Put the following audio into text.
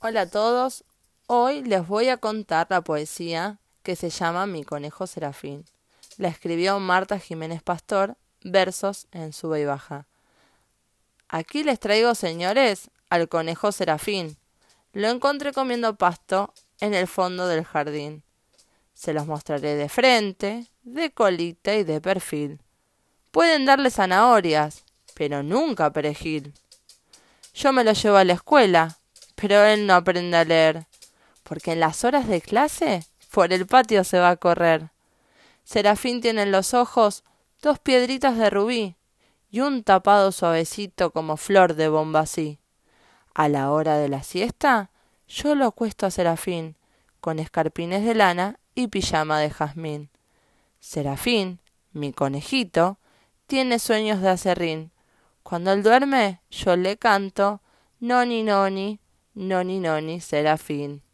Hola a todos, hoy les voy a contar la poesía que se llama Mi conejo serafín. La escribió Marta Jiménez Pastor, versos en sube y baja. Aquí les traigo, señores, al conejo serafín. Lo encontré comiendo pasto en el fondo del jardín. Se los mostraré de frente, de colita y de perfil. Pueden darle zanahorias, pero nunca perejil. Yo me lo llevo a la escuela, pero él no aprende a leer, porque en las horas de clase por el patio se va a correr. Serafín tiene en los ojos dos piedritas de rubí y un tapado suavecito como flor de bombasí. A la hora de la siesta, yo lo acuesto a Serafín, con escarpines de lana y pijama de jazmín. Serafín, mi conejito, tiene sueños de acerrín. Cuando él duerme, yo le canto, noni noni, noni noni, Serafín.